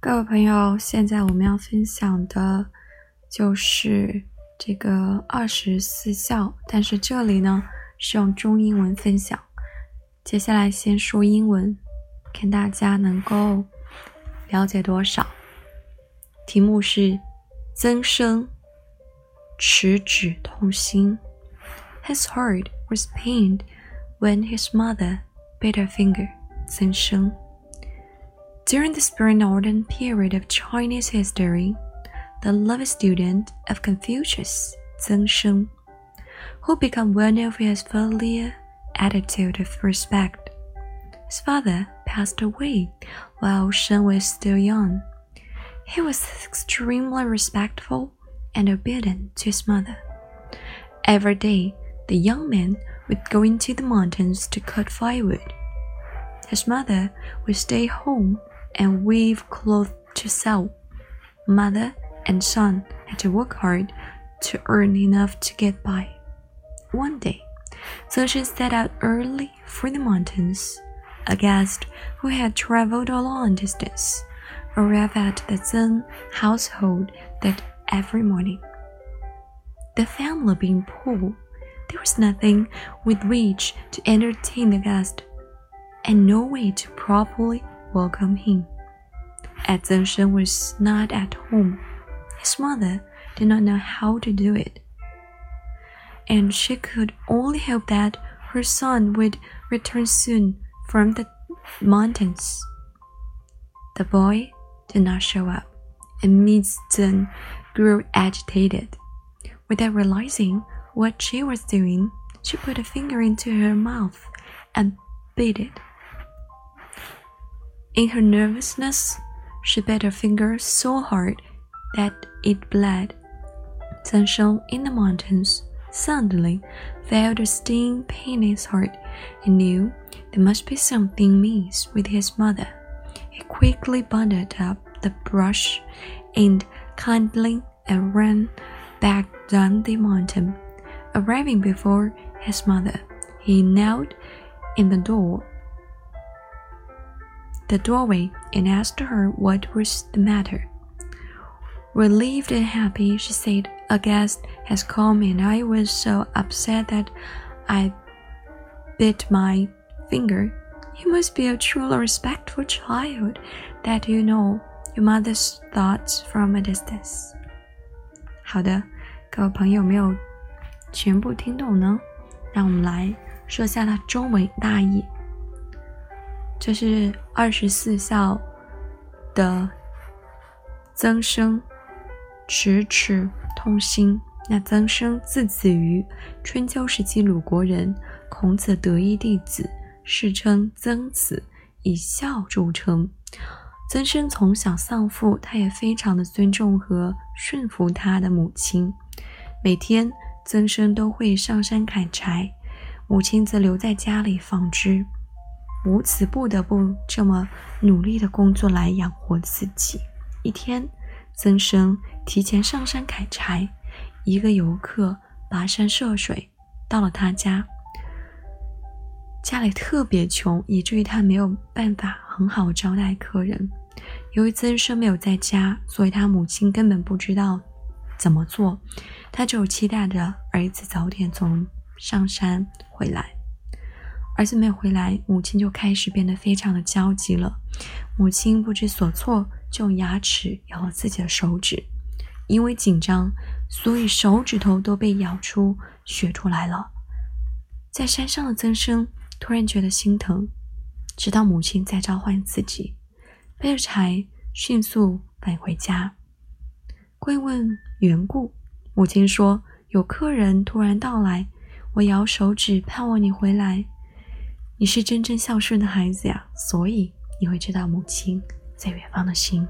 各位朋友，现在我们要分享的就是这个二十四孝，但是这里呢是用中英文分享。接下来先说英文，看大家能够了解多少。题目是增生，持指痛心。His heart was pained when his mother bit her finger. 增生。During the spring northern period of Chinese history, the love student of Confucius, Zeng Sheng, who became well known for his filial attitude of respect. His father passed away while Sheng was still young. He was extremely respectful and obedient to his mother. Every day, the young man would go into the mountains to cut firewood. His mother would stay home and weave cloth to sell. Mother and son had to work hard to earn enough to get by. One day, Zheng set out early for the mountains. A guest who had traveled a long distance arrived at the Zheng household that every morning. The family being poor, there was nothing with which to entertain the guest, and no way to properly welcome him. Zheng was not at home, his mother did not know how to do it, and she could only hope that her son would return soon from the mountains. The boy did not show up, and Miss Zheng grew agitated. Without realizing what she was doing, she put a finger into her mouth and bit it. In her nervousness, she bit her finger so hard that it bled. Sheng in the mountains suddenly felt a sting pain in his heart. He knew there must be something amiss with his mother. He quickly bundled up the brush and kindling and ran back down the mountain. Arriving before his mother, he knelt in the door the doorway and asked her what was the matter. Relieved and happy, she said, A guest has come and I was so upset that I bit my finger. You must be a truly respectful child that you know your mother's thoughts from a distance. 好的，各位朋友没有全部听懂呢？让我们来说一下它中文大意。 这是二十四孝的曾生，迟迟痛心。那曾生字子瑜，春秋时期鲁国人，孔子得意弟子，世称曾子，以孝著称。曾生从小丧父，他也非常的尊重和顺服他的母亲。每天，曾生都会上山砍柴，母亲则留在家里纺织。母子不得不这么努力的工作来养活自己。一天，曾生提前上山砍柴，一个游客跋山涉水到了他家，家里特别穷，以至于他没有办法很好招待客人。由于曾生没有在家，所以他母亲根本不知道怎么做，他只有期待着儿子早点从上山回来。儿子没有回来，母亲就开始变得非常的焦急了。母亲不知所措，就用牙齿咬了自己的手指。因为紧张，所以手指头都被咬出血出来了。在山上的曾生突然觉得心疼，知道母亲在召唤自己，背着柴迅速返回家。跪问缘故，母亲说：“有客人突然到来，我咬手指，盼望你回来。”你是真正孝顺的孩子呀，所以你会知道母亲在远方的心。